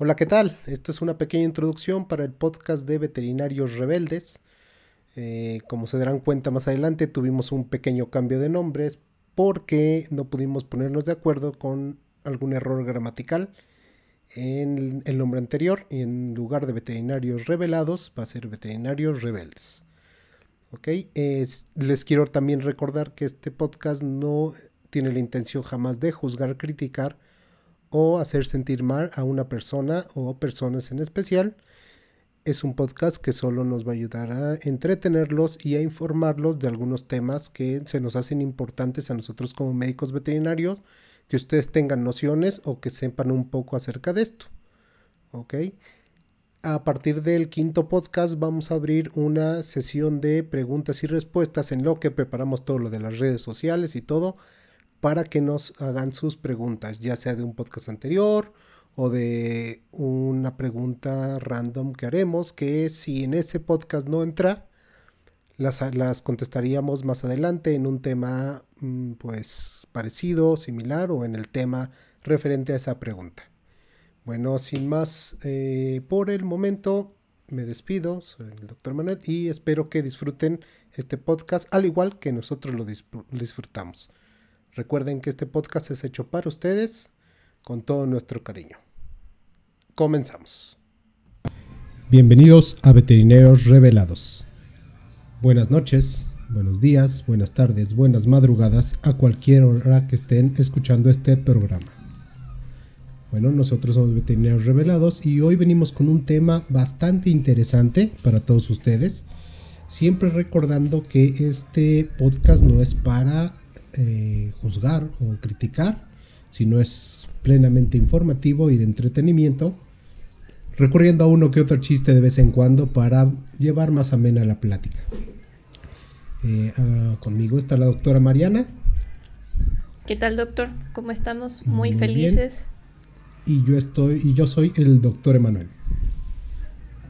Hola, ¿qué tal? Esto es una pequeña introducción para el podcast de Veterinarios Rebeldes. Eh, como se darán cuenta más adelante, tuvimos un pequeño cambio de nombre porque no pudimos ponernos de acuerdo con algún error gramatical en el nombre anterior y en lugar de Veterinarios Revelados va a ser Veterinarios Rebeldes. Les quiero también recordar que este podcast no tiene la intención jamás de juzgar, criticar o hacer sentir mal a una persona o personas en especial. Es un podcast que solo nos va a ayudar a entretenerlos y a informarlos de algunos temas que se nos hacen importantes a nosotros como médicos veterinarios, que ustedes tengan nociones o que sepan un poco acerca de esto. ¿Ok? A partir del quinto podcast vamos a abrir una sesión de preguntas y respuestas en lo que preparamos todo lo de las redes sociales y todo para que nos hagan sus preguntas, ya sea de un podcast anterior o de una pregunta random que haremos, que si en ese podcast no entra, las, las contestaríamos más adelante en un tema mm, pues parecido, similar o en el tema referente a esa pregunta. Bueno, sin más eh, por el momento, me despido, soy el doctor Manuel y espero que disfruten este podcast al igual que nosotros lo disfrutamos. Recuerden que este podcast es hecho para ustedes con todo nuestro cariño. Comenzamos. Bienvenidos a Veterinarios Revelados. Buenas noches, buenos días, buenas tardes, buenas madrugadas a cualquier hora que estén escuchando este programa. Bueno, nosotros somos Veterinarios Revelados y hoy venimos con un tema bastante interesante para todos ustedes. Siempre recordando que este podcast no es para eh, juzgar o criticar, sino es plenamente informativo y de entretenimiento, recurriendo a uno que otro chiste de vez en cuando para llevar más amena la plática. Eh, ah, conmigo está la doctora Mariana. ¿Qué tal, doctor? ¿Cómo estamos? Muy, felices. Y yo estoy, y yo soy el doctor Emanuel.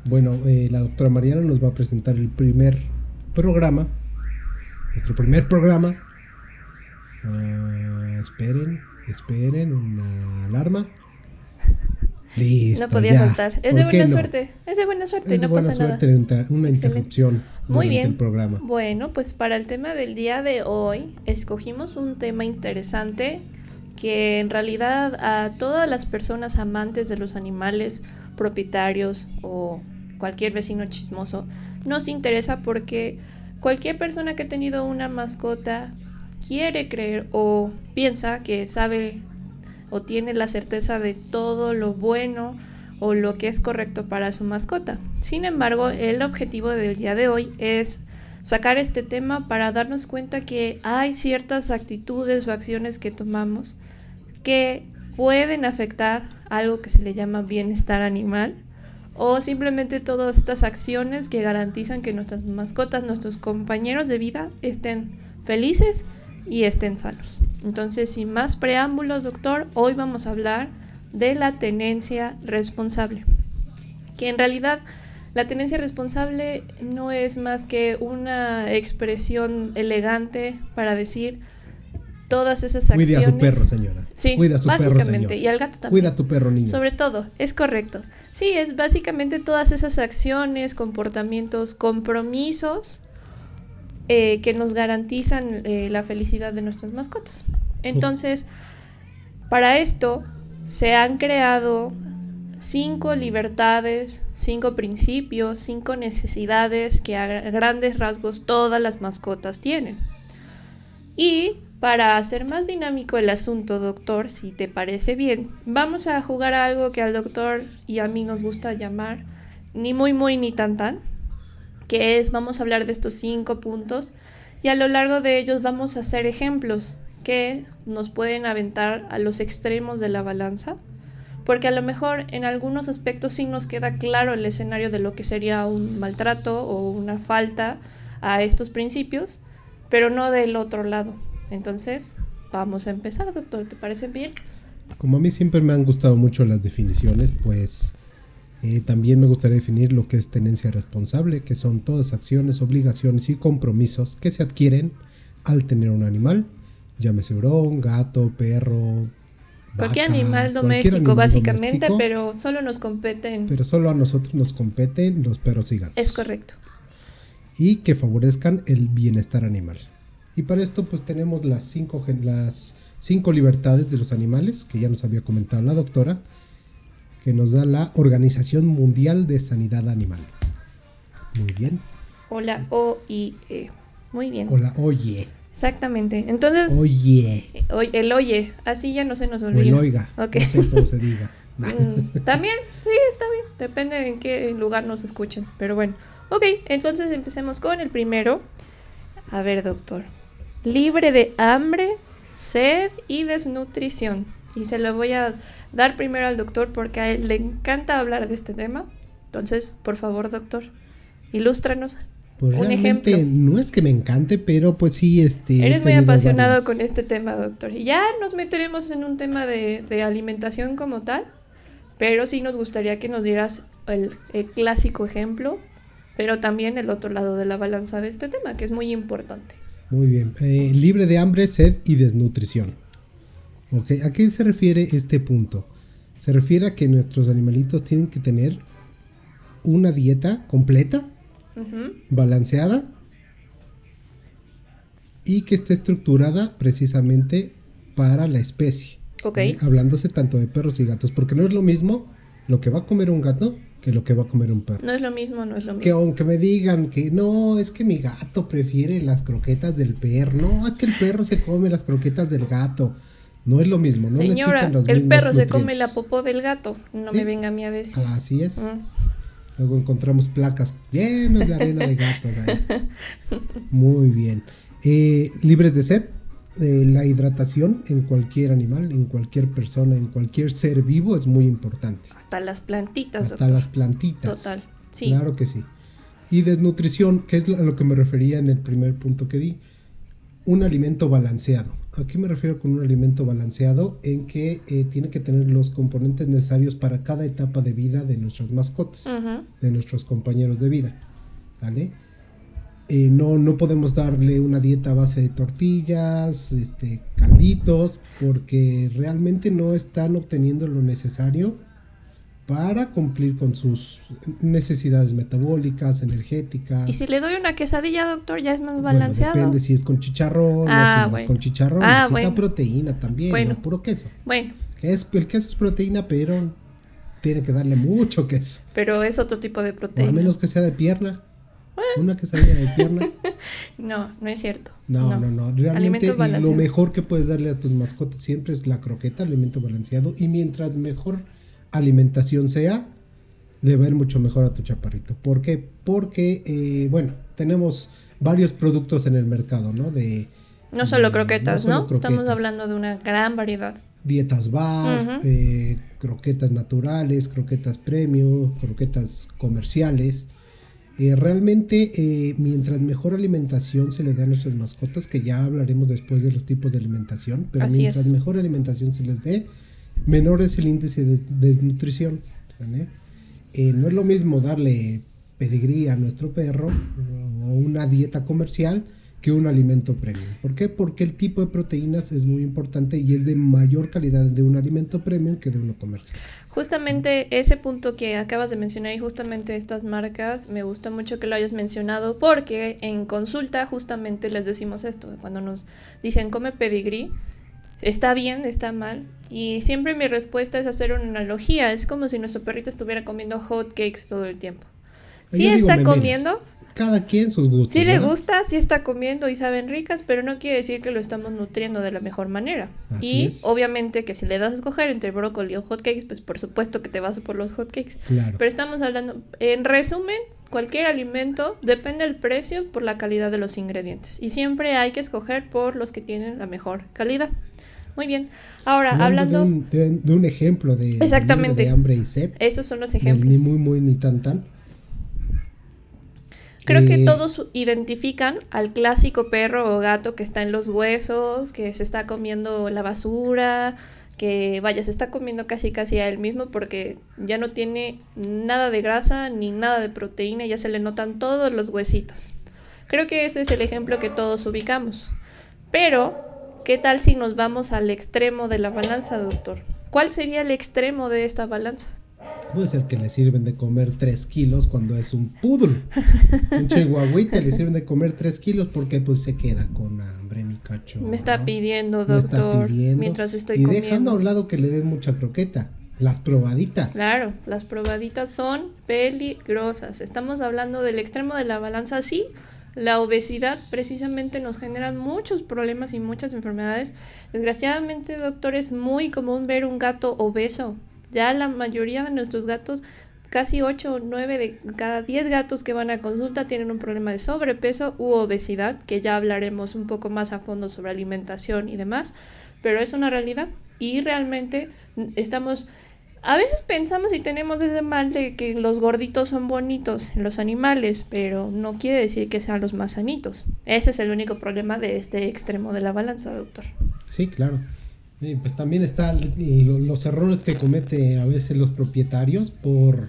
Bueno, eh, la doctora Mariana nos va a presentar el primer programa, nuestro primer programa Ah, esperen, esperen, una alarma. Listo. No podía saltar. Es de buena suerte. Es de buena suerte. Es de no buena pasa suerte nada. Una interrupción Muy bien. el programa. Bueno, pues para el tema del día de hoy, escogimos un tema interesante que en realidad a todas las personas amantes de los animales, propietarios o cualquier vecino chismoso, nos interesa porque cualquier persona que ha tenido una mascota quiere creer o piensa que sabe o tiene la certeza de todo lo bueno o lo que es correcto para su mascota. Sin embargo, el objetivo del día de hoy es sacar este tema para darnos cuenta que hay ciertas actitudes o acciones que tomamos que pueden afectar algo que se le llama bienestar animal o simplemente todas estas acciones que garantizan que nuestras mascotas, nuestros compañeros de vida estén felices y estén sanos. Entonces, sin más preámbulos, doctor, hoy vamos a hablar de la tenencia responsable. Que en realidad la tenencia responsable no es más que una expresión elegante para decir todas esas acciones. Cuida a su perro, señora. Sí, Cuida a su básicamente. Y al gato también. Cuida a tu perro, niño. Sobre todo, es correcto. Sí, es básicamente todas esas acciones, comportamientos, compromisos eh, que nos garantizan eh, la felicidad de nuestras mascotas. Entonces, para esto se han creado cinco libertades, cinco principios, cinco necesidades que a grandes rasgos todas las mascotas tienen. Y para hacer más dinámico el asunto, doctor, si te parece bien, vamos a jugar algo que al doctor y a mí nos gusta llamar ni muy muy ni tan tan que es, vamos a hablar de estos cinco puntos y a lo largo de ellos vamos a hacer ejemplos que nos pueden aventar a los extremos de la balanza, porque a lo mejor en algunos aspectos sí nos queda claro el escenario de lo que sería un maltrato o una falta a estos principios, pero no del otro lado. Entonces, vamos a empezar, doctor, ¿te parece bien? Como a mí siempre me han gustado mucho las definiciones, pues eh, también me gustaría definir lo que es tenencia responsable, que son todas acciones, obligaciones y compromisos que se adquieren al tener un animal, llámese hurón, gato, perro, Cualquier vaca, animal cualquier doméstico, animal básicamente, doméstico, pero solo nos competen. pero solo a nosotros nos competen los perros y gatos. Es correcto. y que favorezcan el bienestar animal. Y para esto pues tenemos las cinco, las cinco libertades de los animales, que ya nos había comentado la doctora, que nos da la Organización Mundial de Sanidad Animal. Muy bien. O la OIE. Muy bien. O la oye, Exactamente. Entonces, oye, oy- el oye, así ya no se nos o olvida. el oiga, Ok. no sé cómo se diga. Mm, También, sí, está bien. Depende en qué lugar nos escuchen. Pero bueno. Ok, entonces empecemos con el primero. A ver, doctor. Libre de hambre, sed y desnutrición. Y se lo voy a dar primero al doctor porque a él le encanta hablar de este tema. Entonces, por favor, doctor, ilústranos. Pues Un ejemplo. no es que me encante, pero pues sí, este. Eres muy apasionado varias- con este tema, doctor. Y ya nos meteremos en un tema de, de alimentación como tal, pero sí nos gustaría que nos dieras el, el clásico ejemplo, pero también el otro lado de la balanza de este tema, que es muy importante. Muy bien. Eh, libre de hambre, sed y desnutrición. Ok, ¿A qué se refiere este punto? Se refiere a que nuestros animalitos tienen que tener una dieta completa, balanceada y que esté estructurada precisamente para la especie. Ok. ¿vale? Hablándose tanto de perros y gatos, porque no es lo mismo lo que va a comer un gato que lo que va a comer un perro. No es lo mismo, no es lo Que mismo. aunque me digan que no, es que mi gato prefiere las croquetas del perro. No, es que el perro se come las croquetas del gato. No es lo mismo, no Señora, el perro se come la popó del gato. No Sí. me venga a mí a decir. Así es. Mm. Luego encontramos placas llenas de arena de gatos ahí. Muy bien. Eh, libres de sed. eh, la hidratación en cualquier animal, en cualquier persona, en cualquier ser vivo es muy importante. Hasta las plantitas, Hasta doctor. las plantitas. Total. Sí. Claro que sí. Y desnutrición, que es a lo que me refería en el primer punto que di. Un alimento balanceado. ¿A qué me refiero con un alimento balanceado? En que eh, tiene que tener los componentes necesarios para cada etapa de vida de nuestras mascotas, de nuestros compañeros de vida. ¿Vale? Eh, no, no podemos darle una dieta a base de tortillas, este, calditos, porque realmente no están obteniendo lo necesario para cumplir con sus necesidades metabólicas, energéticas. Y si le doy una quesadilla, doctor, ya es más Bueno, balanceado. depende si es con chicharrón Ah, o si no es con chicharrón. Ah, necesita bueno. proteína también, no puro queso. Bueno, es, el queso es proteína, pero tiene que darle mucho queso. pero es otro tipo de O a proteína. menos que sea de pierna. Una quesadilla de pierna. No, no es cierto. No, no, no. Realmente Alimentos lo mejor que puedes darle a tus mascotas siempre es la croqueta, alimento balanceado. Y mientras mejor alimentación sea, le va a ir mucho mejor a tu chaparrito. ¿Por qué? Porque, eh, bueno, tenemos varios productos en el mercado, ¿no? De No solo de- croquetas, solo ¿no? Estamos hablando de una gran variedad. Dietas Ujú. eh, croquetas naturales, croquetas premium, croquetas comerciales. Eh, realmente, eh, mientras mejor alimentación se le dé a nuestras mascotas, que ya hablaremos después de los tipos de alimentación, pero Así mientras es. mejor alimentación se les dé, menor es el índice de desnutrición. ¿vale? Eh, no es lo mismo darle pedigrí a nuestro perro o una dieta comercial que un alimento premium. ¿Por qué? Porque el tipo de proteínas es muy importante y es de mayor calidad de un alimento premium que de uno comercial. Justamente ese punto que acabas de mencionar y justamente estas marcas, me gusta mucho que lo hayas mencionado porque en consulta justamente les decimos esto, cuando nos dicen come pedigrí, está bien, está mal, y siempre mi respuesta es hacer una analogía, es como si nuestro perrito estuviera comiendo hot cakes todo el tiempo. Yo digo está comiendo, Cada quien sus gustos. si le gusta, si está comiendo y saben ricas, pero no quiere decir que lo estamos nutriendo de la mejor manera. Así y es. obviamente que si le das a escoger entre brócoli o hotcakes, pues por supuesto que te vas por los hotcakes. Claro. Pero estamos hablando, en resumen, cualquier alimento depende del precio por la calidad de los ingredientes. Y siempre hay que escoger por los que tienen la mejor calidad. Muy bien. Ahora, hablando, de, un, de- de un ejemplo de, Exactamente. de hambre y sed, esos son los del ejemplos. ni muy muy ni tan tan. Creo que Eh, todos identifican al clásico perro o gato que está en los huesos, que se está comiendo la basura, que vaya, se está comiendo casi casi a él mismo porque ya no tiene nada de grasa ni nada de proteína, ya se le notan todos los huesitos. Creo que ese es el ejemplo que todos ubicamos. Pero ¿Qué tal si nos vamos al extremo de la balanza, doctor? ¿Cuál sería el extremo de esta balanza? Puede ser que le sirven de comer 3 kilos cuando es un poodle. un chihuahuita le sirven de comer 3 kilos porque pues se queda con hambre, mi cacho. Me está pidiendo, doctor. Me está pidiendo. Mientras estoy y dejando a un lado que le den mucha croqueta. Las probaditas. Claro, las probaditas son peligrosas. Estamos hablando del extremo de la balanza, sí. La obesidad precisamente nos genera muchos problemas y muchas enfermedades. Desgraciadamente, doctor, es muy común ver un gato obeso. Ya la mayoría de nuestros gatos, casi 8 o 9 de cada 10 gatos que van a consulta tienen un problema de sobrepeso u obesidad, que ya hablaremos un poco más a fondo sobre alimentación y demás, pero es una realidad y realmente estamos a veces pensamos y tenemos ese mal de que los gorditos son bonitos en los animales, pero no quiere decir que sean los más sanitos. Ese es el único problema de este extremo de la balanza, doctor. Sí, claro. pues también están los errores que cometen a veces los propietarios por,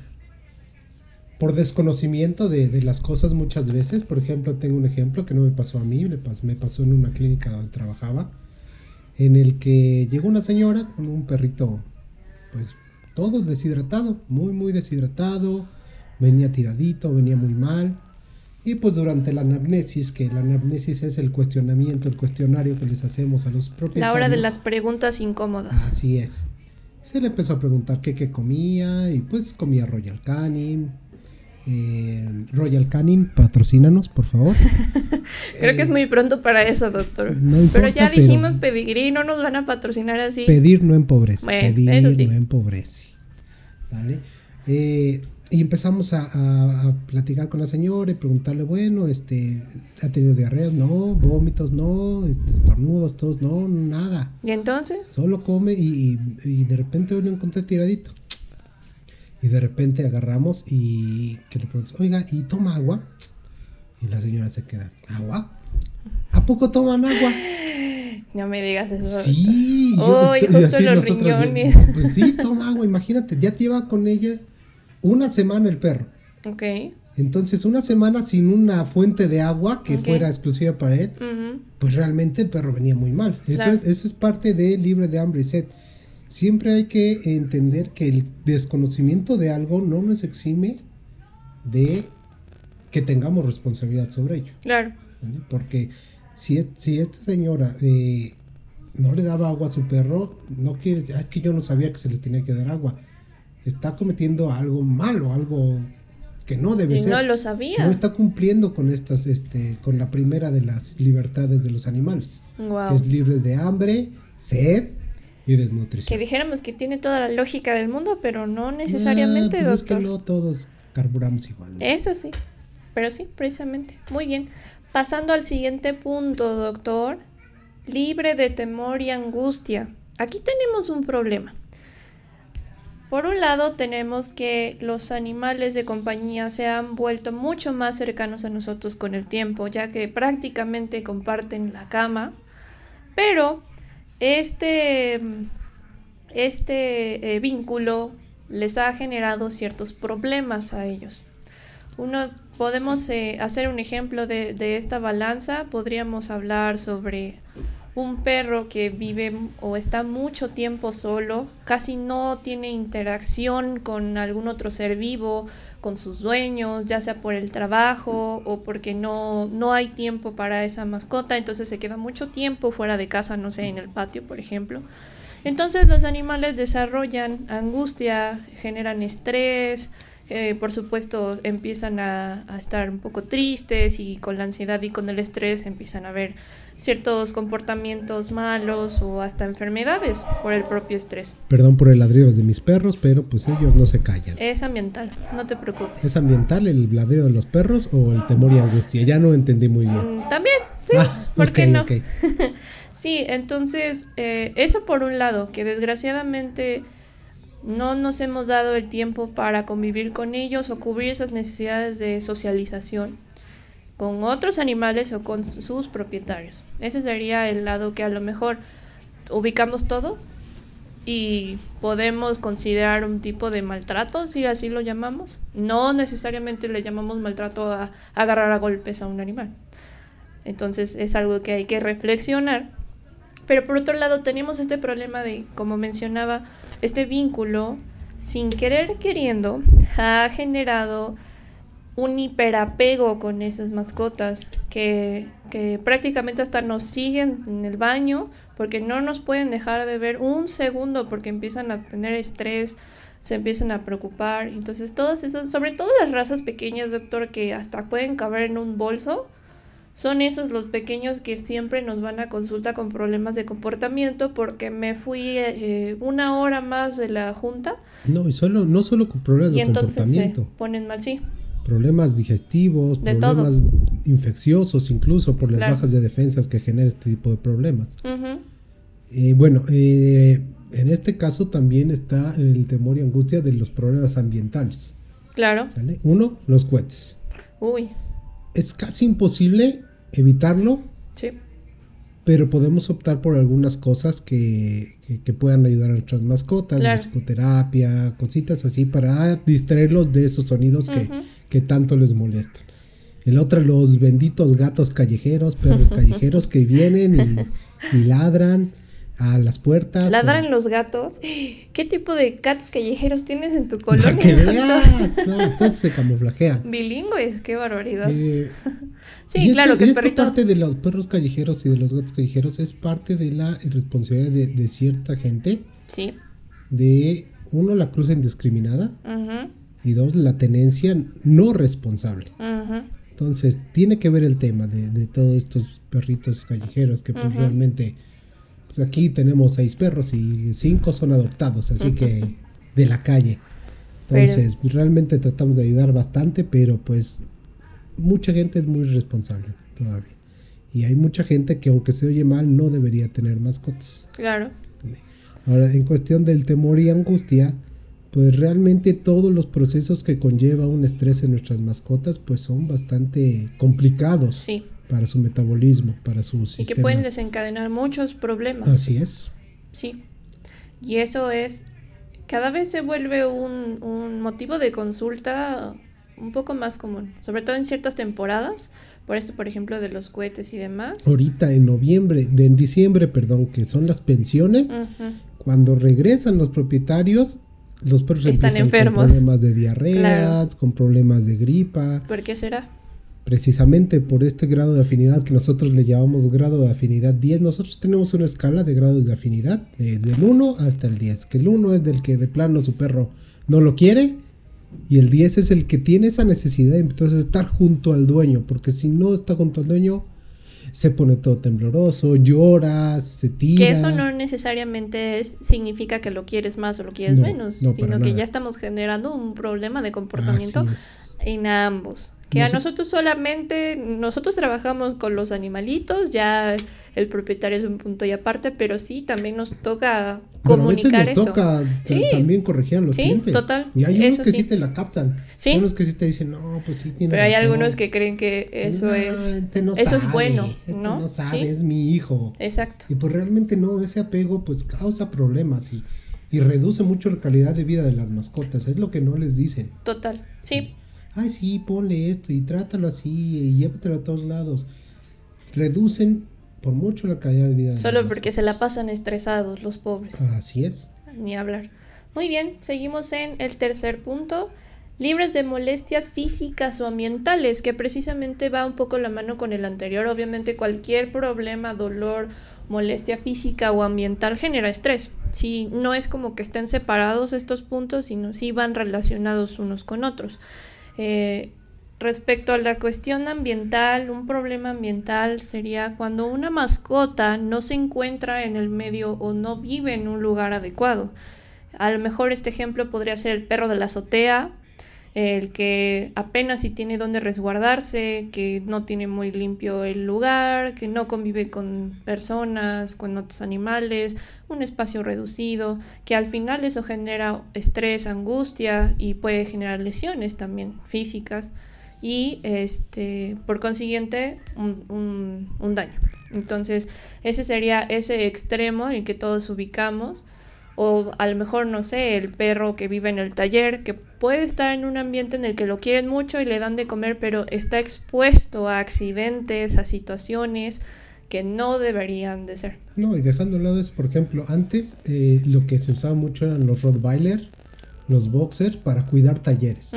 por desconocimiento de, las cosas muchas veces. Por ejemplo, tengo un ejemplo que no me pasó a mí, me pasó en una clínica donde trabajaba, en el que llegó una señora con un perrito, pues todo deshidratado, muy, muy deshidratado, venía tiradito, venía muy mal. Y pues durante la anamnesis, que la anamnesis es el cuestionamiento, el cuestionario que les hacemos a los propietarios. La hora de las preguntas incómodas. Así es. Se le empezó a preguntar qué, qué comía y pues comía Royal Canin. Eh, Royal Canin, patrocínanos, por favor. Creo que es muy pronto para eso, doctor. pero ya dijimos pedigrí, no nos van a patrocinar así. Pedir no empobrece. pedir no empobrece. Eh, y empezamos a, platicar con la señora y preguntarle, bueno, este, ¿ha tenido diarreas? No, vómitos, no, este, estornudos, todos, no, nada. ¿Y entonces? Solo come y, de repente uno encontré tiradito. Y de repente agarramos y que le preguntamos, oiga, ¿y toma agua? Y la señora se queda, ¿agua? ¿A poco toman agua? No me digas eso. Sí, yo, y justo los riñones. Pues sí, toma agua, imagínate, ya te lleva con ella una semana el perro. Ok. Entonces, una semana sin una fuente de agua que fuera exclusiva para él, pues realmente el perro venía muy mal. Eso, es, eso es parte de libre de hambre y sed. Siempre hay que entender que el desconocimiento de algo no nos exime de que tengamos responsabilidad sobre ello. Claro. Porque si, si esta señora eh, no le daba agua a su perro, no quiere es que yo no sabía que se le tenía que dar agua. Está cometiendo algo malo, algo que no debe y ser. No lo sabía. No está cumpliendo con estas, este, con la primera de las libertades de los animales. Que es libre de hambre, sed y desnutrición. Que dijéramos que tiene toda la lógica del mundo, pero no necesariamente, pues Es que no todos carburamos igual. Eso sí. Pero sí, precisamente. Muy bien. Pasando al siguiente punto, doctor. Libre de temor y angustia. Aquí tenemos un problema. Por un lado tenemos que los animales de compañía se han vuelto mucho más cercanos a nosotros con el tiempo, ya que prácticamente comparten la cama, pero este, este eh, vínculo les ha generado ciertos problemas a ellos. Uno podemos eh, hacer un ejemplo de, esta balanza. Podríamos hablar sobre un perro que vive o está mucho tiempo solo, casi no tiene interacción con algún otro ser vivo, con sus dueños, ya sea por el trabajo o porque no, no hay tiempo para esa mascota, entonces se queda mucho tiempo fuera de casa, no sé, en el patio, por ejemplo. Entonces los animales desarrollan angustia, generan estrés, eh, por supuesto empiezan a, estar un poco tristes y con la ansiedad y con el estrés empiezan a ver ciertos comportamientos malos o hasta enfermedades por el propio estrés. Perdón por el ladrido de mis perros, pero pues ellos no se callan. Es ambiental, no te preocupes. ¿Es ambiental el ladrido de los perros o el temor y angustia? Ya no entendí muy bien. Mm, también, sí. Ah, ¿Por qué no? sí, entonces, eh, eso por un lado, que desgraciadamente no nos hemos dado el tiempo para convivir con ellos o cubrir esas necesidades de socialización con otros animales o con sus propietarios. Ese sería el lado que a lo mejor ubicamos todos y podemos considerar un tipo de maltrato, si así lo llamamos. No necesariamente le llamamos maltrato a, agarrar a golpes a un animal. Entonces es algo que hay que reflexionar Pero por otro lado tenemos este problema de, como mencionaba, este vínculo, sin querer queriendo, ha generado un hiperapego con esas mascotas que, que prácticamente hasta nos siguen en el baño porque no nos pueden dejar de ver un segundo porque empiezan a tener estrés, se empiezan a preocupar. Entonces todas esas, sobre todo las razas pequeñas, doctor, que hasta pueden caber en un bolso, son esos los pequeños que siempre nos van a consulta con problemas de comportamiento porque me fui eh, una hora más de la junta. No, y solo, no solo con problemas de comportamiento. Se ponen mal, sí. Problemas digestivos, problemas infecciosos, incluso por las bajas de defensas que genera este tipo de problemas. Y bueno, eh, en este caso también está el temor y angustia de los problemas ambientales. Claro. Uno, los cohetes. Uy. Es casi imposible evitarlo. Sí. Pero podemos optar por algunas cosas que, que, puedan ayudar a nuestras mascotas, claro. psicoterapia, cositas así para distraerlos de esos sonidos que, que tanto les molestan. El otro, los benditos gatos callejeros, perros callejeros que vienen y, y ladran a las puertas. Ladran los gatos. ¿Qué tipo de gatos callejeros tienes en tu colonia? que veas. No, entonces se camuflajean. Bilingües, qué barbaridad. Eh, sí, claro que esto parte de los perros callejeros y de los gatos callejeros es parte de la irresponsabilidad de, cierta gente. Sí. De, uno, la cruz indiscriminada. Y dos, la tenencia no responsable. Entonces, tiene que ver el tema de, de todos estos perritos callejeros que pues realmente pues aquí tenemos seis perros y cinco son adoptados, así que de la calle. Entonces, pues, realmente tratamos de ayudar bastante, pero pues mucha gente es muy responsable todavía. Y hay mucha gente que aunque se oye mal no debería tener mascotas. Claro. Ahora, en cuestión del temor y angustia, pues realmente todos los procesos que conlleva un estrés en nuestras mascotas pues son bastante complicados. Sí para su metabolismo, para su sistema. Y que pueden desencadenar muchos problemas. Así es. Sí. Y eso es, cada vez se vuelve un, un motivo de consulta un poco más común, sobre todo en ciertas temporadas, por esto, por ejemplo, de los cohetes y demás. Ahorita en noviembre, de, en diciembre, perdón, que son las pensiones, cuando regresan los propietarios, los perros Están enfermos. con problemas de diarrea, con problemas de gripa. ¿Por qué será? Precisamente por este grado de afinidad que nosotros le llamamos grado de afinidad 10, nosotros tenemos una escala de grados de afinidad, desde el 1 hasta el 10, que el 1 es del que de plano su perro no lo quiere y el 10 es el que tiene esa necesidad de entonces estar junto al dueño, porque si no está junto al dueño se pone todo tembloroso, llora, se tira. Que eso no necesariamente significa que lo quieres más o lo quieres menos, sino que ya estamos generando un problema de comportamiento en ambos. Que a nosotros solamente, nosotros trabajamos con los animalitos, ya el propietario es un punto y aparte, pero sí, también nos toca comunicar a veces nos toca también corregir a los sí, clientes. total. Y hay unos que sí. te la captan. Hay unos que sí te dicen, no, pues sí tiene Pero hay algunos que creen que eso es este no eso es bueno, este ¿no? no sabe, es mi hijo. Exacto. Y pues realmente no, ese apego pues causa problemas y, y reduce mucho la calidad de vida de las mascotas, es lo que no les dicen. Total, sí ay sí, ponle esto y trátalo así y llévatelo a todos lados. Reducen por mucho la calidad de vida. Solo porque se la pasan estresados los pobres. Así es. Ni hablar. Muy bien, seguimos en el tercer punto. Libres de molestias físicas o ambientales, que precisamente va un poco la mano con el anterior. Obviamente cualquier problema, dolor, molestia física o ambiental genera estrés. Si no es como que estén separados estos puntos, sino si van relacionados unos con otros. Eh, respecto a la cuestión ambiental, un problema ambiental sería cuando una mascota no se encuentra en el medio o no vive en un lugar adecuado. A lo mejor este ejemplo podría ser el perro de la azotea, el que apenas si tiene donde resguardarse, que no tiene muy limpio el lugar, que no convive con personas, con otros animales, un espacio reducido, que al final eso genera estrés, angustia y puede generar lesiones también físicas y este por consiguiente un, un daño. Entonces ese sería ese extremo en el que todos ubicamos o a lo mejor, no sé, el perro que vive en el taller, que puede estar en un ambiente en el que lo quieren mucho y le dan de comer, pero está expuesto a accidentes, a situaciones que no deberían de ser. No, y dejando de lado eso, por ejemplo, antes eh, lo que se usaba mucho eran los Rottweiler, los boxers, para cuidar talleres.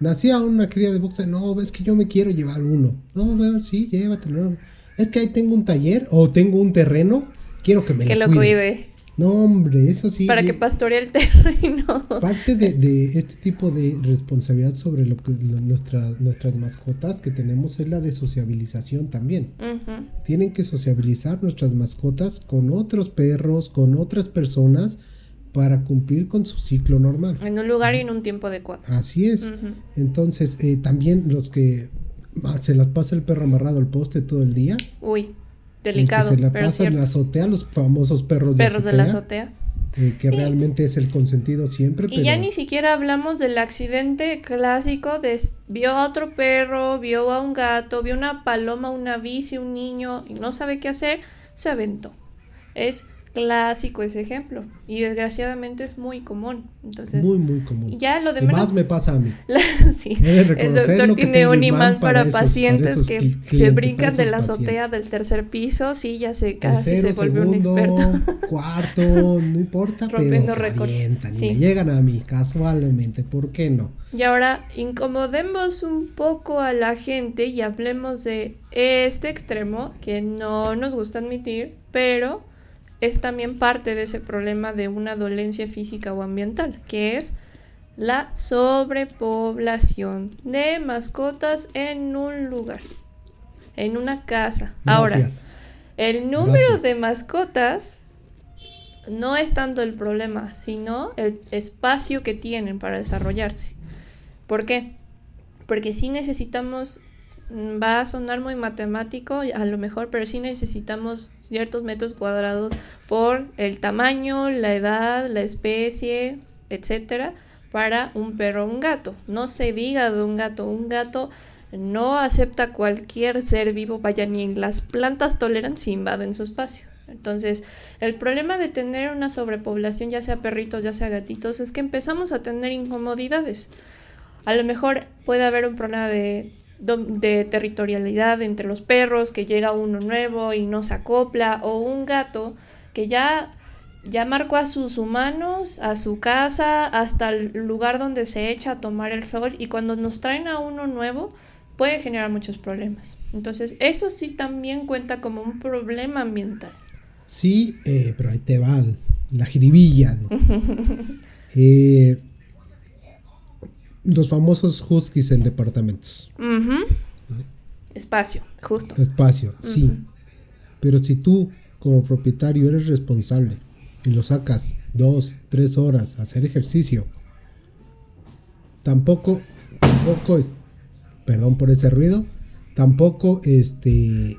Nacía una cría de boxer, no, ves que yo me quiero llevar uno. No, bueno, sí, llévatelo. Es que ahí tengo un taller o tengo un terreno, quiero que me que lo cuide. No, hombre, eso sí. Para que pastoree el terreno. Parte de, este tipo de responsabilidad sobre lo que nuestras mascotas que tenemos es la de sociabilización también. Tienen que sociabilizar nuestras mascotas con otros perros, con otras personas para cumplir con su ciclo normal. En un lugar y en un tiempo adecuado. Así es. Entonces, eh, también los que ah, se las pasa el perro amarrado al poste todo el día. Uy Delicado. que se la pasa en la azotea, los famosos perros, perros de, la azotea. que realmente es el consentido siempre. Y ya ni siquiera hablamos del accidente clásico de vio a otro perro, vio a un gato, vio una paloma, una bici, un niño y no sabe qué hacer, se aventó. Es clásico ese ejemplo y desgraciadamente es muy común. Entonces, muy, muy común. Ya lo demás. más me pasa a mí. sí. El doctor tiene un imán para, pacientes que, se brincan de la azotea del tercer piso. Sí, ya se casi se volvió un experto. cuarto, no importa, pero se avientan y me llegan a mí casualmente. ¿Por qué no? Y ahora incomodemos un poco a la gente y hablemos de este extremo que no nos gusta admitir, pero es también parte de ese problema de una dolencia física o ambiental, que es la sobrepoblación de mascotas en un lugar, en una casa. Ahora, el número de mascotas no es tanto el problema, sino el espacio que tienen para desarrollarse. ¿Por qué? Porque si necesitamos va a sonar muy matemático a lo mejor, pero sí necesitamos ciertos metros cuadrados por el tamaño, la edad, la especie, etcétera, para un perro o un gato. No se diga de un gato, un gato no acepta cualquier ser vivo, vaya ni las plantas toleran si invaden su espacio. Entonces, el problema de tener una sobrepoblación, ya sea perritos, ya sea gatitos, es que empezamos a tener incomodidades. A lo mejor puede haber un problema de de territorialidad entre los perros, que llega uno nuevo y no se acopla, o un gato que ya, ya marcó a sus humanos, a su casa, hasta el lugar donde se echa a tomar el sol, y cuando nos traen a uno nuevo, puede generar muchos problemas. Entonces, eso sí también cuenta como un problema ambiental. Sí, eh, pero ahí te va la jiribilla. eh, los famosos huskies en departamentos. Espacio, justo. Espacio, sí. Pero si tú, como propietario, eres responsable y lo sacas dos, tres horas a hacer ejercicio, tampoco, tampoco, es, perdón por ese ruido, tampoco este,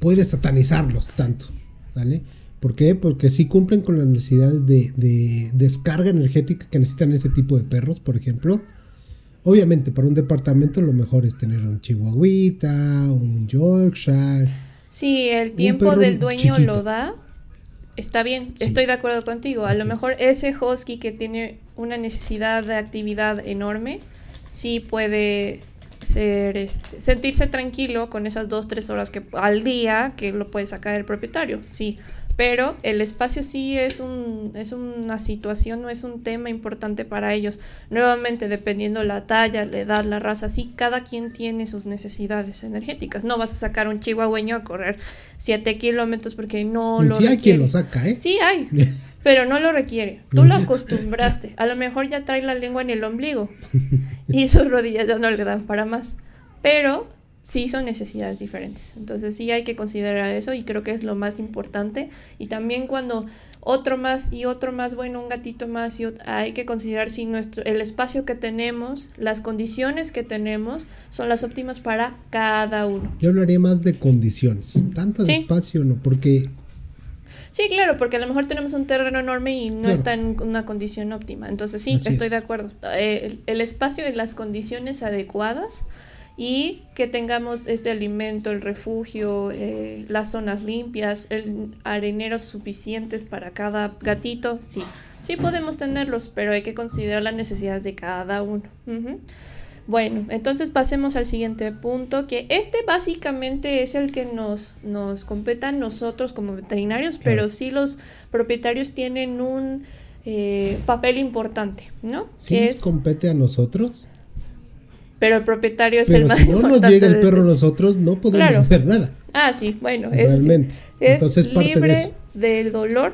puedes satanizarlos tanto, ¿vale? ¿Por qué? Porque sí cumplen con las necesidades de, descarga energética que necesitan ese tipo de perros, por ejemplo. Obviamente, para un departamento lo mejor es tener un chihuahuita, un Yorkshire. Sí, el tiempo del dueño lo da. Está bien, estoy de acuerdo contigo. A lo mejor ese husky que tiene una necesidad de actividad enorme, sí puede ser este, sentirse tranquilo con esas dos, tres horas que al día que lo puede sacar el propietario. Sí, pero el espacio sí es, un, es una situación, no es un tema importante para ellos. Nuevamente, dependiendo la talla, la edad, la raza, sí, cada quien tiene sus necesidades energéticas. No vas a sacar un chihuahueño a correr 7 kilómetros porque no lo sí hay quien lo saca, ¿eh? Sí hay, pero no lo requiere. Tú lo acostumbraste. A lo mejor ya trae la lengua en el ombligo y sus rodillas ya no le dan para más. Pero sí son necesidades diferentes. Entonces sí hay que considerar eso y creo que es lo más importante. Y también cuando otro más y otro más, bueno, un gatito más, y hay que considerar si nuestro, el espacio que tenemos, las condiciones que tenemos son las óptimas para cada uno. Yo hablaría más de condiciones, tanto de espacio no, porque... Sí, claro, porque a lo mejor tenemos un terreno enorme y no está en una condición óptima. Entonces sí, estoy de acuerdo. Eh, el, el espacio y las condiciones adecuadas y que tengamos este alimento, el refugio, eh, las zonas limpias, el areneros suficientes para cada gatito, sí, sí podemos tenerlos, pero hay que considerar las necesidades de cada uno. Bueno, entonces pasemos al siguiente punto, que este básicamente es el que nos, nos compete a nosotros como veterinarios, pero sí los propietarios tienen un eh, papel importante, ¿no? ¿Sí nos compete a nosotros? Pero el propietario es pero el más si no nos llega el perro a nosotros, no podemos hacer nada. Ah, sí, bueno. Realmente. Entonces, parte libre de de dolor,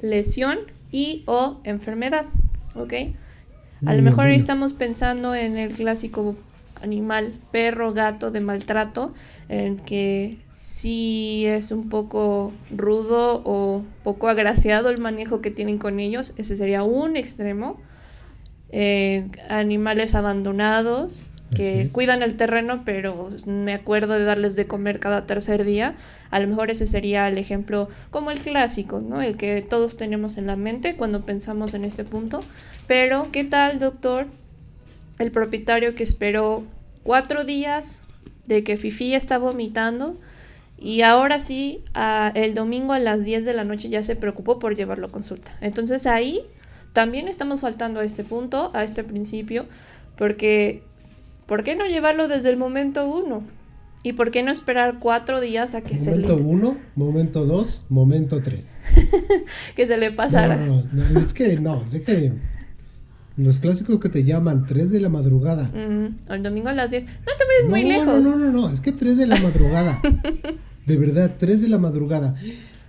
lesión y o enfermedad, ¿ok? A lo mejor ahí estamos pensando en el clásico animal, perro, gato de maltrato, en que si es un poco rudo o poco agraciado el manejo que tienen con ellos, ese sería un extremo. Eh, animales abandonados que cuidan el terreno, pero me acuerdo de darles de comer cada tercer día. A lo mejor ese sería el ejemplo como el clásico, ¿no? El que todos tenemos en la mente cuando pensamos en este punto. Pero, ¿qué tal, doctor? El propietario que esperó cuatro días de que Fifi está vomitando y ahora sí, el domingo a las 10 de la noche ya se preocupó por llevarlo a consulta. Entonces ahí también estamos faltando a este punto, a este principio, porque ¿por qué no llevarlo desde el momento uno? ¿Y por qué no esperar cuatro días a que se le... Momento uno, momento dos, momento tres. que se le pasara. No, no, no, es que no, deje los clásicos que te llaman 3 de la madrugada. el domingo a las 10. No te ves muy lejos. No, no, no, no, es que 3 de la madrugada. de verdad, 3 de la madrugada.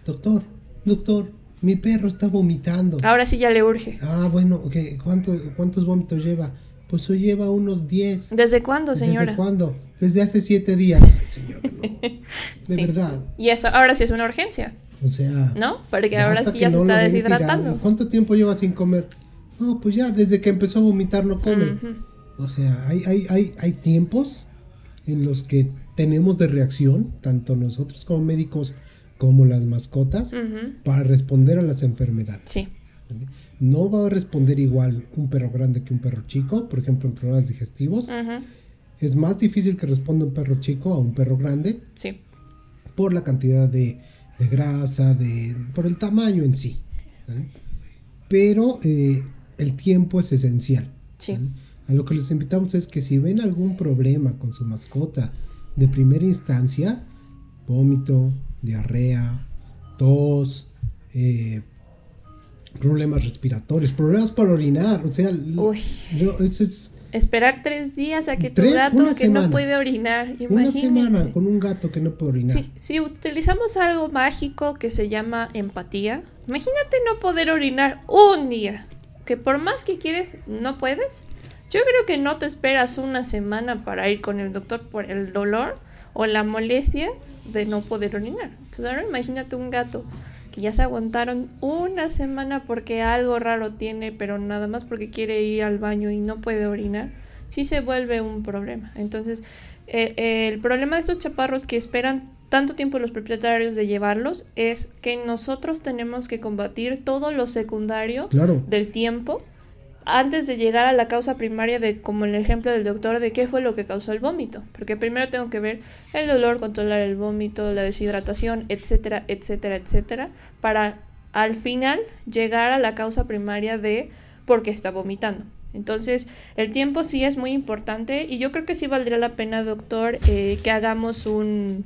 Doctor, doctor, mi perro está vomitando. Ahora sí ya le urge. Ah, bueno, ok. ¿Cuánto, ¿Cuántos vómitos lleva? Pues hoy lleva unos 10. ¿Desde cuándo, señora? ¿Desde cuándo? Desde hace 7 días. señor, De verdad. Y eso ahora sí es una urgencia. O sea. ¿No? Porque ahora sí ya se está deshidratando. ¿Cuánto tiempo lleva sin comer? No, pues ya desde que empezó a vomitar no come. O sea, hay, hay, hay, hay tiempos en los que tenemos de reacción, tanto nosotros como médicos como las mascotas, para responder a las enfermedades. Sí. No va a responder igual un perro grande que un perro chico, por ejemplo, en problemas digestivos. Es más difícil que responda un perro chico a un perro grande. Sí. Por la cantidad de, de grasa, de, por el tamaño en sí. Pero eh, el tiempo es esencial. Sí. A lo que les invitamos es que si ven algún problema con su mascota de primera instancia, vómito, diarrea, tos, eh, problemas respiratorios, problemas para orinar, o sea, Yo, es, Esperar tres días a que tu gato que no puede orinar. Una semana con un gato que no puede orinar. si utilizamos algo mágico que se llama empatía, imagínate no poder orinar un día que por más que quieres, no puedes. Yo creo que no te esperas una semana para ir con el doctor por el dolor o la molestia de no poder orinar. Entonces ahora imagínate un gato que ya se aguantaron una semana porque algo raro tiene, pero nada más porque quiere ir al baño y no puede orinar, sí se vuelve un problema. Entonces, eh, el problema de estos chaparros que esperan tanto tiempo los propietarios de llevarlos es que nosotros tenemos que combatir todo lo secundario del tiempo antes de llegar a la causa primaria de, como el ejemplo del doctor, de qué fue lo que causó el vómito. Porque primero tengo que ver el dolor, controlar el vómito, la deshidratación, etcétera, etcétera, etcétera, para al final llegar a la causa primaria de por qué está vomitando. Entonces, el tiempo sí es muy importante y yo creo que sí valdría la pena, doctor, eh, que hagamos un,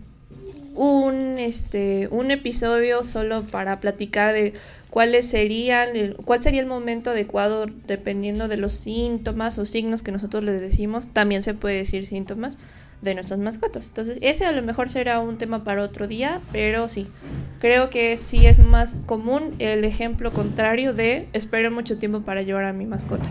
un, este, un episodio solo para platicar de cuáles serían, cuál sería el momento adecuado dependiendo de los síntomas o signos que nosotros les decimos. También se puede decir síntomas de nuestras mascotas. Entonces, ese a lo mejor será un tema para otro día, pero sí, creo que sí es más común el ejemplo contrario de esperar mucho tiempo para llevar a mi mascota.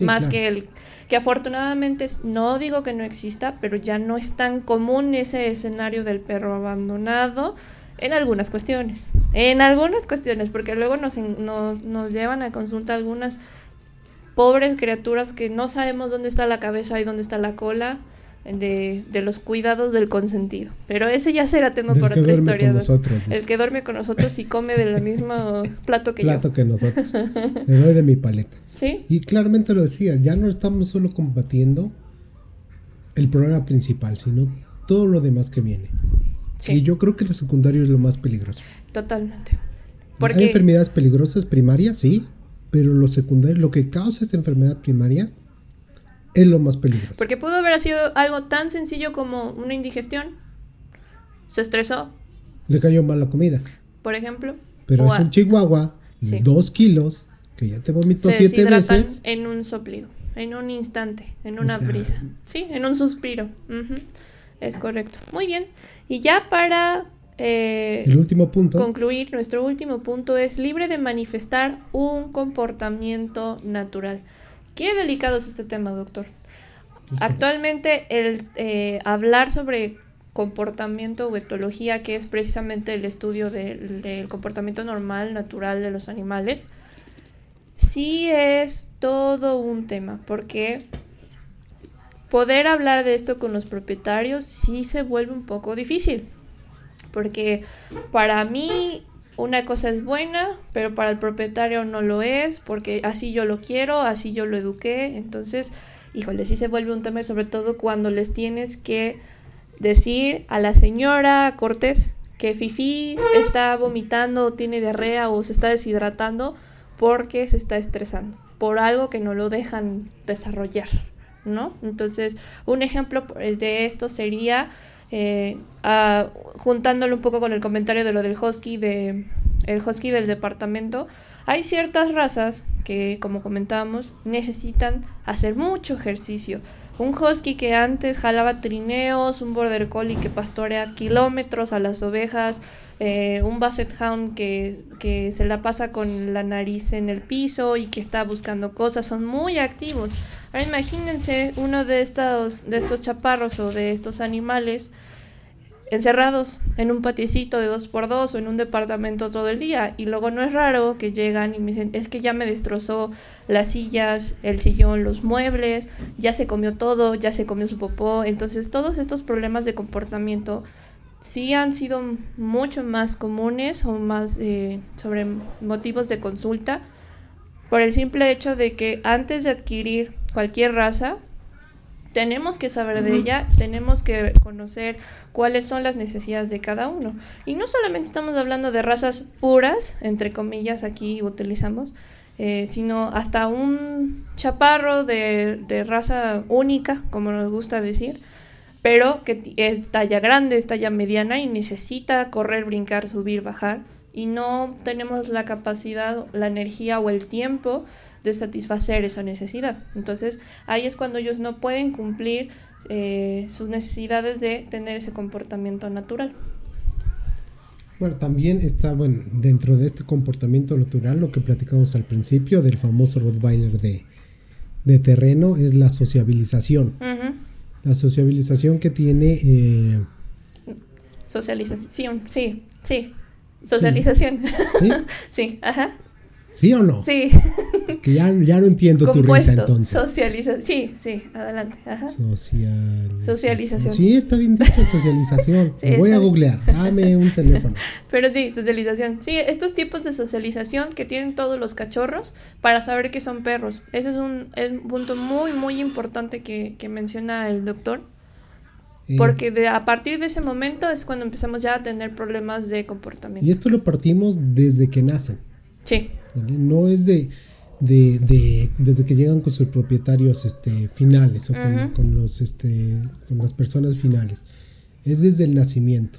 más que el que afortunadamente no digo que no exista, pero ya no es tan común ese escenario del perro abandonado en algunas cuestiones. En algunas cuestiones, porque luego nos, nos, nos llevan a consulta algunas pobres criaturas que no sabemos dónde está la cabeza y dónde está la cola de, de, los cuidados del consentido. Pero ese ya será tema para otra historia. nosotros, el que duerme con nosotros y come del mismo plato que plato que nosotros. Le doy de mi paleta. ¿Sí? Y claramente lo decía, ya no estamos solo combatiendo el problema principal, sino todo lo demás que viene. Y yo creo que lo secundario es lo más peligroso. Totalmente. Porque... Hay enfermedades peligrosas primarias, sí, pero lo secundario, lo que causa esta enfermedad primaria es lo más peligroso. Porque pudo haber sido algo tan sencillo como una indigestión. Se estresó, Le cayó mal la comida. por ejemplo. Pero o es a- un chihuahua de Sí. dos kilos que ya te vomitó se siete veces. en un soplido, en un instante, en una sea, brisa. Sí, en un suspiro. Ujú, Es correcto. Muy bien. Y ya para eh, El último punto. concluir, nuestro último punto es libre de manifestar un comportamiento natural. Qué delicado es este tema, doctor. Actualmente el eh, hablar sobre comportamiento o etología, que es precisamente el estudio del, del comportamiento normal, natural de los animales, sí es todo un tema, porque poder hablar de esto con los propietarios sí se vuelve un poco difícil. Porque para mí una cosa es buena, pero para el propietario no lo es, porque así yo lo quiero, así yo lo eduqué. Entonces, híjole, sí se vuelve un tema, sobre todo cuando les tienes que decir a la señora Cortés que Fifi está vomitando, o tiene diarrea o se está deshidratando porque se está estresando, por algo que no lo dejan desarrollar, ¿no? Entonces, un ejemplo de esto sería, eh, juntándolo un poco con el comentario de lo del husky, de, el husky del departamento, hay ciertas razas que, como comentábamos, necesitan hacer mucho ejercicio. Un husky que antes jalaba trineos, un border collie que pastorea kilómetros a las ovejas, eh, un basset hound que, que se la pasa con la nariz en el piso y que está buscando cosas, son muy activos. Ahora imagínense uno de estos, de estos chaparros o de estos animales encerrados en un patiecito de dos por dos o en un departamento todo el día. Y luego no es raro que llegan y me dicen es que ya me destrozó las sillas, el sillón, los muebles, ya se comió todo, ya se comió su popó, entonces todos estos problemas de comportamiento sí han sido mucho más comunes o más eh, sobre motivos de consulta por el simple hecho de que antes de adquirir cualquier raza tenemos que saber de ella, tenemos que conocer cuáles son las necesidades de cada uno. Y no solamente estamos hablando de razas puras, entre comillas, aquí utilizamos, eh, sino hasta un chaparro de, de raza única, como nos gusta decir, pero que es talla grande, es talla mediana y necesita correr, brincar, subir, bajar. Y no tenemos la capacidad, la energía o el tiempo de satisfacer esa necesidad. Entonces ahí es cuando ellos no pueden cumplir eh, sus necesidades de tener ese comportamiento natural. Bueno, también está, bueno, dentro de este comportamiento natural, lo que platicamos al principio del famoso Rottweiler de, de terreno es la sociabilización. La sociabilización que tiene, eh, Socialización, sí, sí. Socialización. ¿sí? Sí, ajá. ¿Sí o no? Sí. Que ya, ya no entiendo tu risa entonces. Socialización. Sí, sí, adelante. Ajá. Socialización. Socialización. Sí, está bien dicho, socialización. Sí, voy a googlear. Dame un teléfono. Pero sí, socialización. Sí, estos tipos de socialización que tienen todos los cachorros para saber que son perros. Ese es un, es un punto muy, muy importante que, que menciona el doctor. Eh, Porque de, a partir de ese momento es cuando empezamos ya a tener problemas de comportamiento. y esto lo partimos desde que nacen. Sí, ¿vale? No es de, de, de- desde que llegan con sus propietarios este, finales o con, los este, con las personas finales. Es desde el nacimiento.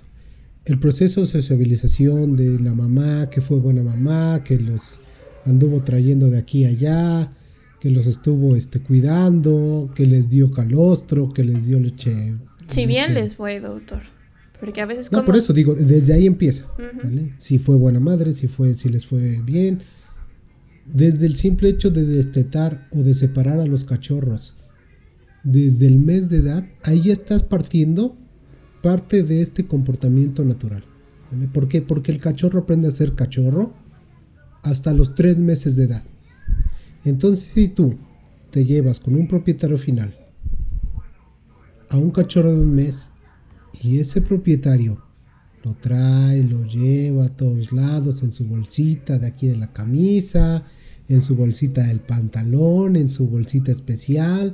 El proceso de sociabilización de la mamá, que fue buena mamá, que los anduvo trayendo de aquí a allá, que los estuvo este, cuidando, que les dio calostro, que les dio leche. si bien les fue, doctor. Porque a veces no, como... por eso digo, desde ahí empieza. Si fue buena madre, si fue, si les fue bien. Desde el simple hecho de destetar o de separar a los cachorros, desde el mes de edad, ahí ya estás partiendo parte de este comportamiento natural. ¿Por qué? Porque el cachorro aprende a ser cachorro hasta los tres meses de edad. Entonces, si tú te llevas con un propietario final a un cachorro de un mes y ese propietario lo trae, lo lleva a todos lados en su bolsita de aquí de la camisa, en su bolsita del pantalón, en su bolsita especial,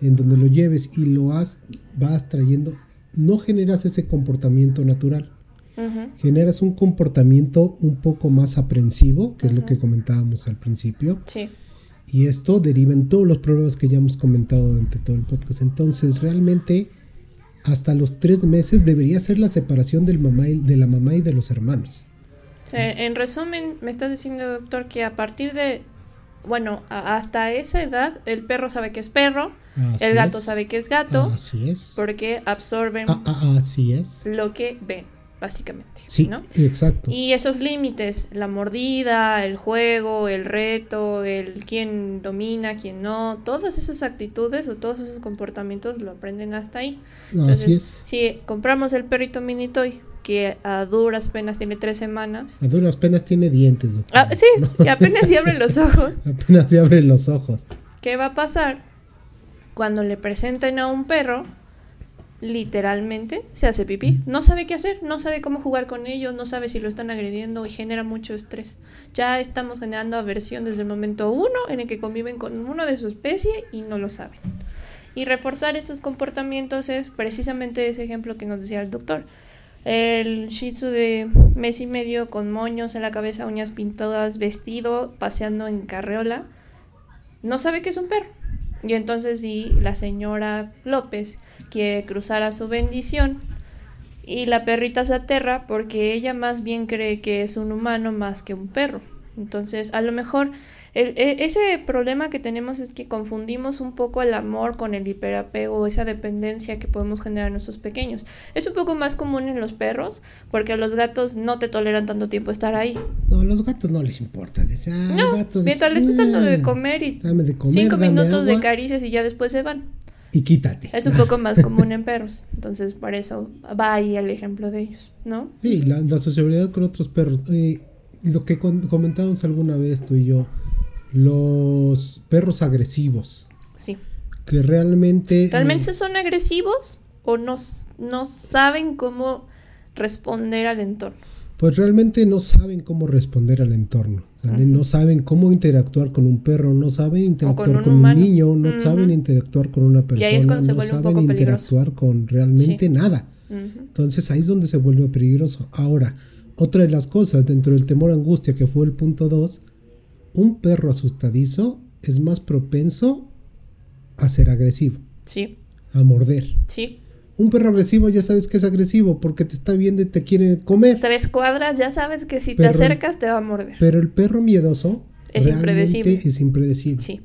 en donde lo lleves y lo has, vas trayendo, no generas ese comportamiento natural, generas un comportamiento un poco más aprensivo, que es lo que comentábamos al principio, Sí, Y esto deriva en todos los problemas que ya hemos comentado durante todo el podcast. Entonces, realmente, hasta los tres meses debería ser la separación del mamá de la mamá y de los hermanos. en resumen, me estás diciendo, doctor, que a partir de, bueno, hasta esa edad, el perro sabe que es perro, el gato sabe que es gato, así es. porque absorben ah, ah, así es. lo que ven básicamente. Sí, exacto. Y esos límites, la mordida, el juego, el reto, el quién domina, quién no, todas esas actitudes o todos esos comportamientos lo aprenden hasta ahí. Así es. Si compramos el perrito mini toy que a duras penas tiene tres semanas. A duras penas tiene dientes, doctor. Ah, sí, y apenas se abren los ojos. apenas se abren los ojos. ¿Qué va a pasar? Cuando le presenten a un perro literalmente se hace pipí. No sabe qué hacer, no sabe cómo jugar con ellos, no sabe si lo están agrediendo y genera mucho estrés. Ya estamos generando aversión desde el momento uno en el que conviven con uno de su especie y no lo saben. Y reforzar esos comportamientos es precisamente ese ejemplo que nos decía el doctor. El Shih Tzu de mes y medio con moños en la cabeza, uñas pintadas, vestido, paseando en carreola, no sabe que es un perro y entonces si la señora López quiere cruzar a su bendición y la perrita se aterra porque ella más bien cree que es un humano más que un perro. Entonces, a lo mejor e, ese problema que tenemos es que confundimos un poco el amor con el hiperapego, esa dependencia que podemos generar en nuestros pequeños. Es un poco más común en los perros, porque los gatos no te toleran tanto tiempo estar ahí. No, a los gatos no les importa. no, mientras les estás dando de comer y cinco minutos de caricias y ya después se van. Y quítate. Es un poco más común en perros. Entonces, por eso va ahí el ejemplo de ellos, ¿no? Sí, la, sociabilidad con otros perros. Eh, lo que comentábamos alguna vez tú y yo, los perros agresivos. Sí. Que realmente... ¿Realmente son agresivos o no, no saben cómo responder al entorno? Pues realmente no saben cómo responder al entorno. No saben cómo interactuar con un perro, no saben interactuar con, un, niño, no saben interactuar con una persona, no saben interactuar con realmente nada. Entonces ahí es donde se vuelve peligroso. Ahora, otra de las cosas dentro del temor angustia que fue el punto 2, un perro asustadizo es más propenso a ser agresivo. Sí. A morder. Sí. Un perro agresivo ya sabes que es agresivo porque te está viendo y te quiere comer. Tres cuadras ya sabes que si te acercas te va a morder. Pero el perro miedoso es impredecible. Es impredecible. Sí.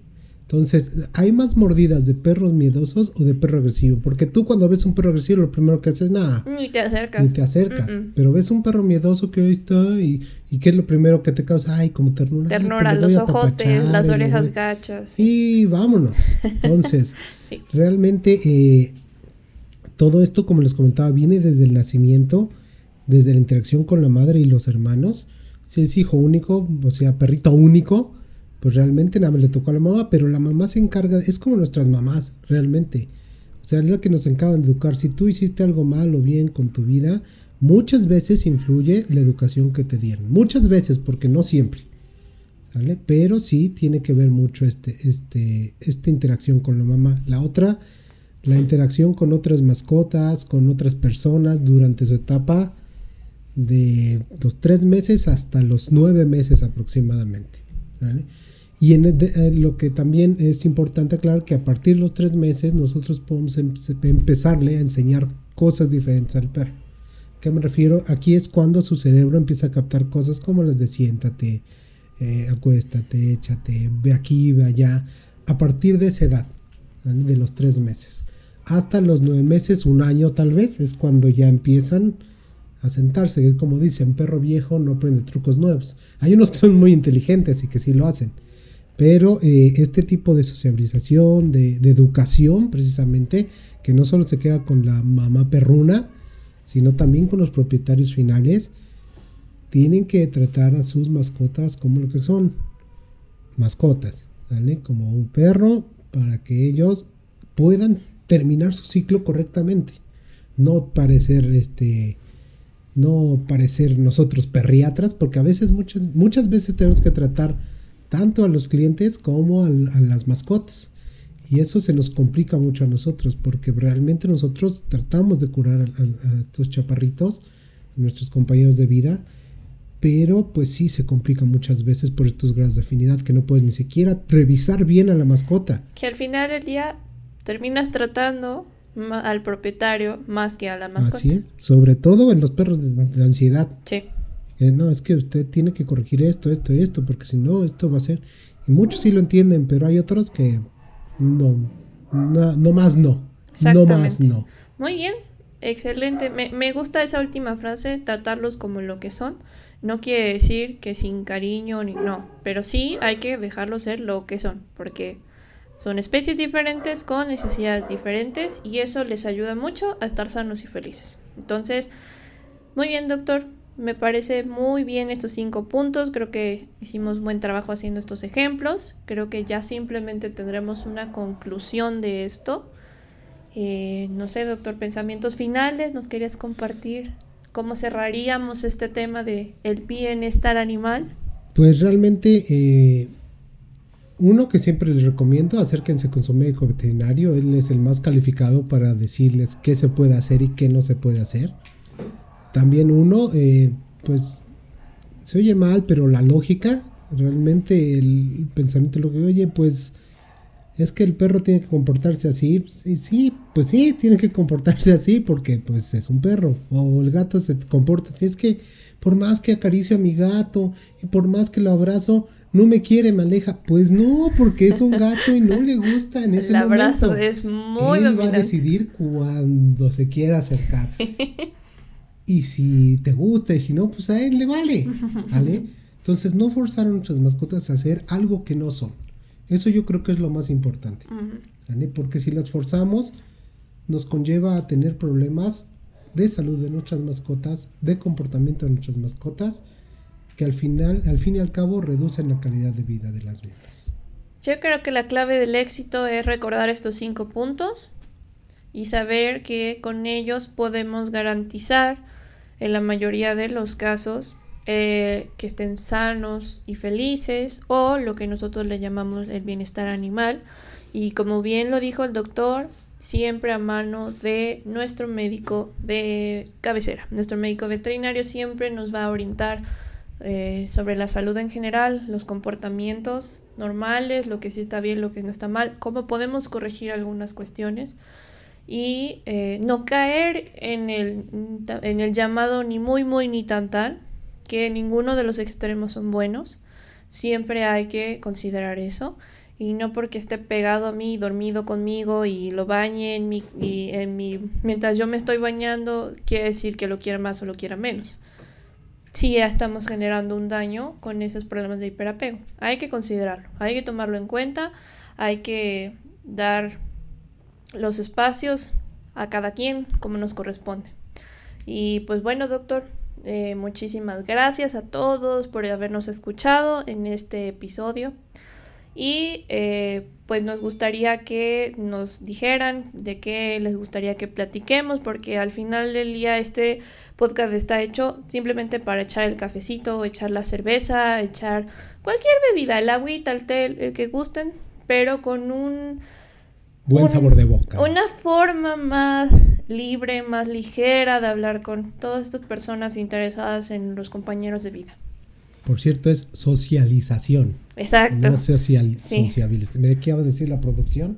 Entonces, ¿hay más mordidas de perros miedosos o de perro agresivo? Porque tú cuando ves un perro agresivo lo primero que haces es nada. Ni te acercas. Ni te acercas. Pero ves un perro miedoso que ahí está y, y ¿qué es lo primero que te causa? Ay, como ternura. Ternura, los ojotes, las orejas gachas. Y vámonos. Entonces, realmente eh, todo esto, como les comentaba, viene desde el nacimiento, desde la interacción con la madre y los hermanos. Si es hijo único, o sea, perrito único pues realmente nada más le tocó a la mamá, pero la mamá se encarga, es como nuestras mamás, realmente. O sea, es la que nos encargan de educar. Si tú hiciste algo mal o bien con tu vida, muchas veces influye la educación que te dieron. Muchas veces, porque no siempre. ¿Sale? Pero sí tiene que ver mucho este, este, esta interacción con la mamá. La otra, la interacción con otras mascotas, con otras personas durante su etapa de los tres meses hasta los nueve meses aproximadamente. ¿Sale? Y en eh, lo que también es importante aclarar que a partir de los tres meses nosotros podemos em, empezarle a enseñar cosas diferentes al perro. ¿Qué me refiero? Aquí es cuando su cerebro empieza a captar cosas como las de siéntate, eh, acuéstate, échate, ve aquí, ve allá. A partir de esa edad, de los tres meses. Hasta los nueve meses, un año tal vez, es cuando ya empiezan a sentarse. Como dicen, perro viejo no aprende trucos nuevos. Hay unos que son muy inteligentes y que sí lo hacen pero eh, este tipo de sociabilización, de, educación precisamente, que no solo se queda con la mamá perruna, sino también con los propietarios finales, tienen que tratar a sus mascotas como lo que son mascotas, ¿vale? Como un perro para que ellos puedan terminar su ciclo correctamente. No parecer este no parecer nosotros perriatras, porque a veces muchas muchas veces tenemos que tratar tanto a los clientes como a, las mascotas. Y eso se nos complica mucho a nosotros, porque realmente nosotros tratamos de curar a, estos chaparritos, a nuestros compañeros de vida, pero pues sí se complica muchas veces por estos grados de afinidad que no puedes ni siquiera revisar bien a la mascota. Que al final del día terminas tratando al propietario más que a la mascota. Así es, sobre todo en los perros de, ansiedad. Sí. Eh, no, es que usted tiene que corregir esto, esto, esto, porque si no, esto va a ser... Y muchos sí lo entienden, pero hay otros que no, no, más no. No más no. Muy bien, excelente. Me, me gusta esa última frase, tratarlos como lo que son. No quiere decir que sin cariño ni no, pero sí hay que dejarlos ser lo que son, porque son especies diferentes con necesidades diferentes y eso les ayuda mucho a estar sanos y felices. Entonces, muy bien, doctor. Me parece muy bien estos cinco puntos. Creo que hicimos buen trabajo haciendo estos ejemplos. Creo que ya simplemente tendremos una conclusión de esto. Eh, no sé, doctor, pensamientos finales. ¿Nos querías compartir cómo cerraríamos este tema de el bienestar animal? Pues realmente eh, uno que siempre les recomiendo, acérquense con su médico veterinario, él es el más calificado para decirles qué se puede hacer y qué no se puede hacer. También uno, eh, pues, se oye mal, pero la lógica, realmente el pensamiento lo que oye, pues, es que el perro tiene que comportarse así. Y sí, pues sí, tiene que comportarse así porque pues es un perro. O el gato se comporta así. Es que por más que acaricio a mi gato y por más que lo abrazo, no me quiere, me aleja. Pues no, porque es un gato y no le gusta en ese momento. El abrazo es muy Él va a decidir cuando se quiera acercar. y si te gusta y si no, pues a él le vale. ¿Vale? Entonces, no forzar a nuestras mascotas a hacer algo que no son. Eso yo creo que es lo más importante. ¿vale? Porque si las forzamos, nos conlleva a tener problemas de salud de nuestras mascotas, de comportamiento de nuestras mascotas, que al final, al fin y al cabo, reducen la calidad de vida de las mismas. Yo creo que la clave del éxito es recordar estos cinco puntos y saber que con ellos podemos garantizar en la mayoría de los casos eh, que estén sanos y felices o lo que nosotros le llamamos el bienestar animal. Y como bien lo dijo el doctor, siempre a mano de nuestro médico de cabecera. Nuestro médico veterinario siempre nos va a orientar eh, sobre la salud en general, los comportamientos normales, lo que sí está bien, lo que no está mal, cómo podemos corregir algunas cuestiones y eh, no caer en el, en el llamado ni muy muy ni tan tan, que ninguno de los extremos son buenos, siempre hay que considerar eso y no porque esté pegado a mí, dormido conmigo y lo bañe en mi, y en mi, mientras yo me estoy bañando, quiere decir que lo quiera más o lo quiera menos. Si ya estamos generando un daño con esos problemas de hiperapego. Hay que considerarlo, hay que tomarlo en cuenta, hay que dar los espacios a cada quien como nos corresponde. Y pues bueno, doctor, eh, muchísimas gracias a todos por habernos escuchado en este episodio. Y eh, pues nos gustaría que nos dijeran de qué les gustaría que platiquemos, porque al final del día este podcast está hecho simplemente para echar el cafecito, echar la cerveza, echar cualquier bebida, el agüita, el té, el que gusten, pero con un buen sabor de boca. Una forma más libre, más ligera de hablar con todas estas personas interesadas en los compañeros de vida. Por cierto, es socialización. Exacto. No social, sociabilización. ¿Me qué va a decir la producción?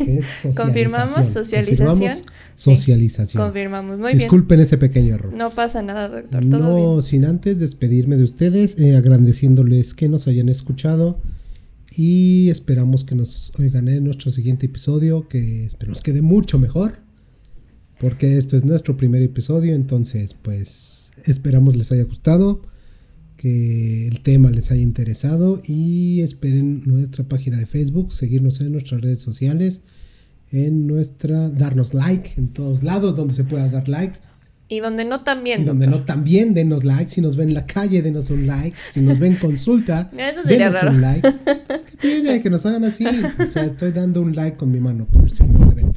Es Confirmamos socialización. Confirmamos socialización. confirmamos, muy Disculpen ese pequeño error. No pasa nada, doctor. no, sin antes despedirme de ustedes, eh, agradeciéndoles que nos hayan escuchado y esperamos que nos oigan en nuestro siguiente episodio, que esperamos quede mucho mejor, porque esto es nuestro primer episodio, entonces pues esperamos les haya gustado que el tema les haya interesado y esperen nuestra página de Facebook, seguirnos en nuestras redes sociales, en nuestra, darnos like en todos lados donde se pueda dar like. Y donde no también. Y donde no también, denos like. Si nos ven en la calle, denos un like. Si nos ven consulta, denos un like. ¿Qué tiene? Que nos hagan así. O sea, estoy dando un like con mi mano, por si no me ven.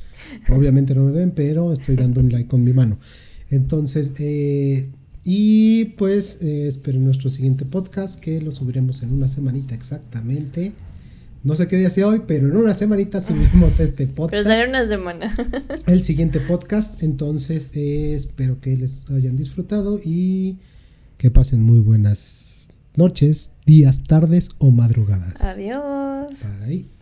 Obviamente no me ven, pero estoy dando un like con mi mano. Entonces, eh, y pues eh, esperen nuestro siguiente podcast que lo subiremos en una semanita exactamente. No sé qué día sea hoy, pero en una semanita subiremos este podcast. Pero una semana. el siguiente podcast. Entonces eh, espero que les hayan disfrutado y Que pasen muy buenas noches, días, tardes o madrugadas. Adiós. Bye.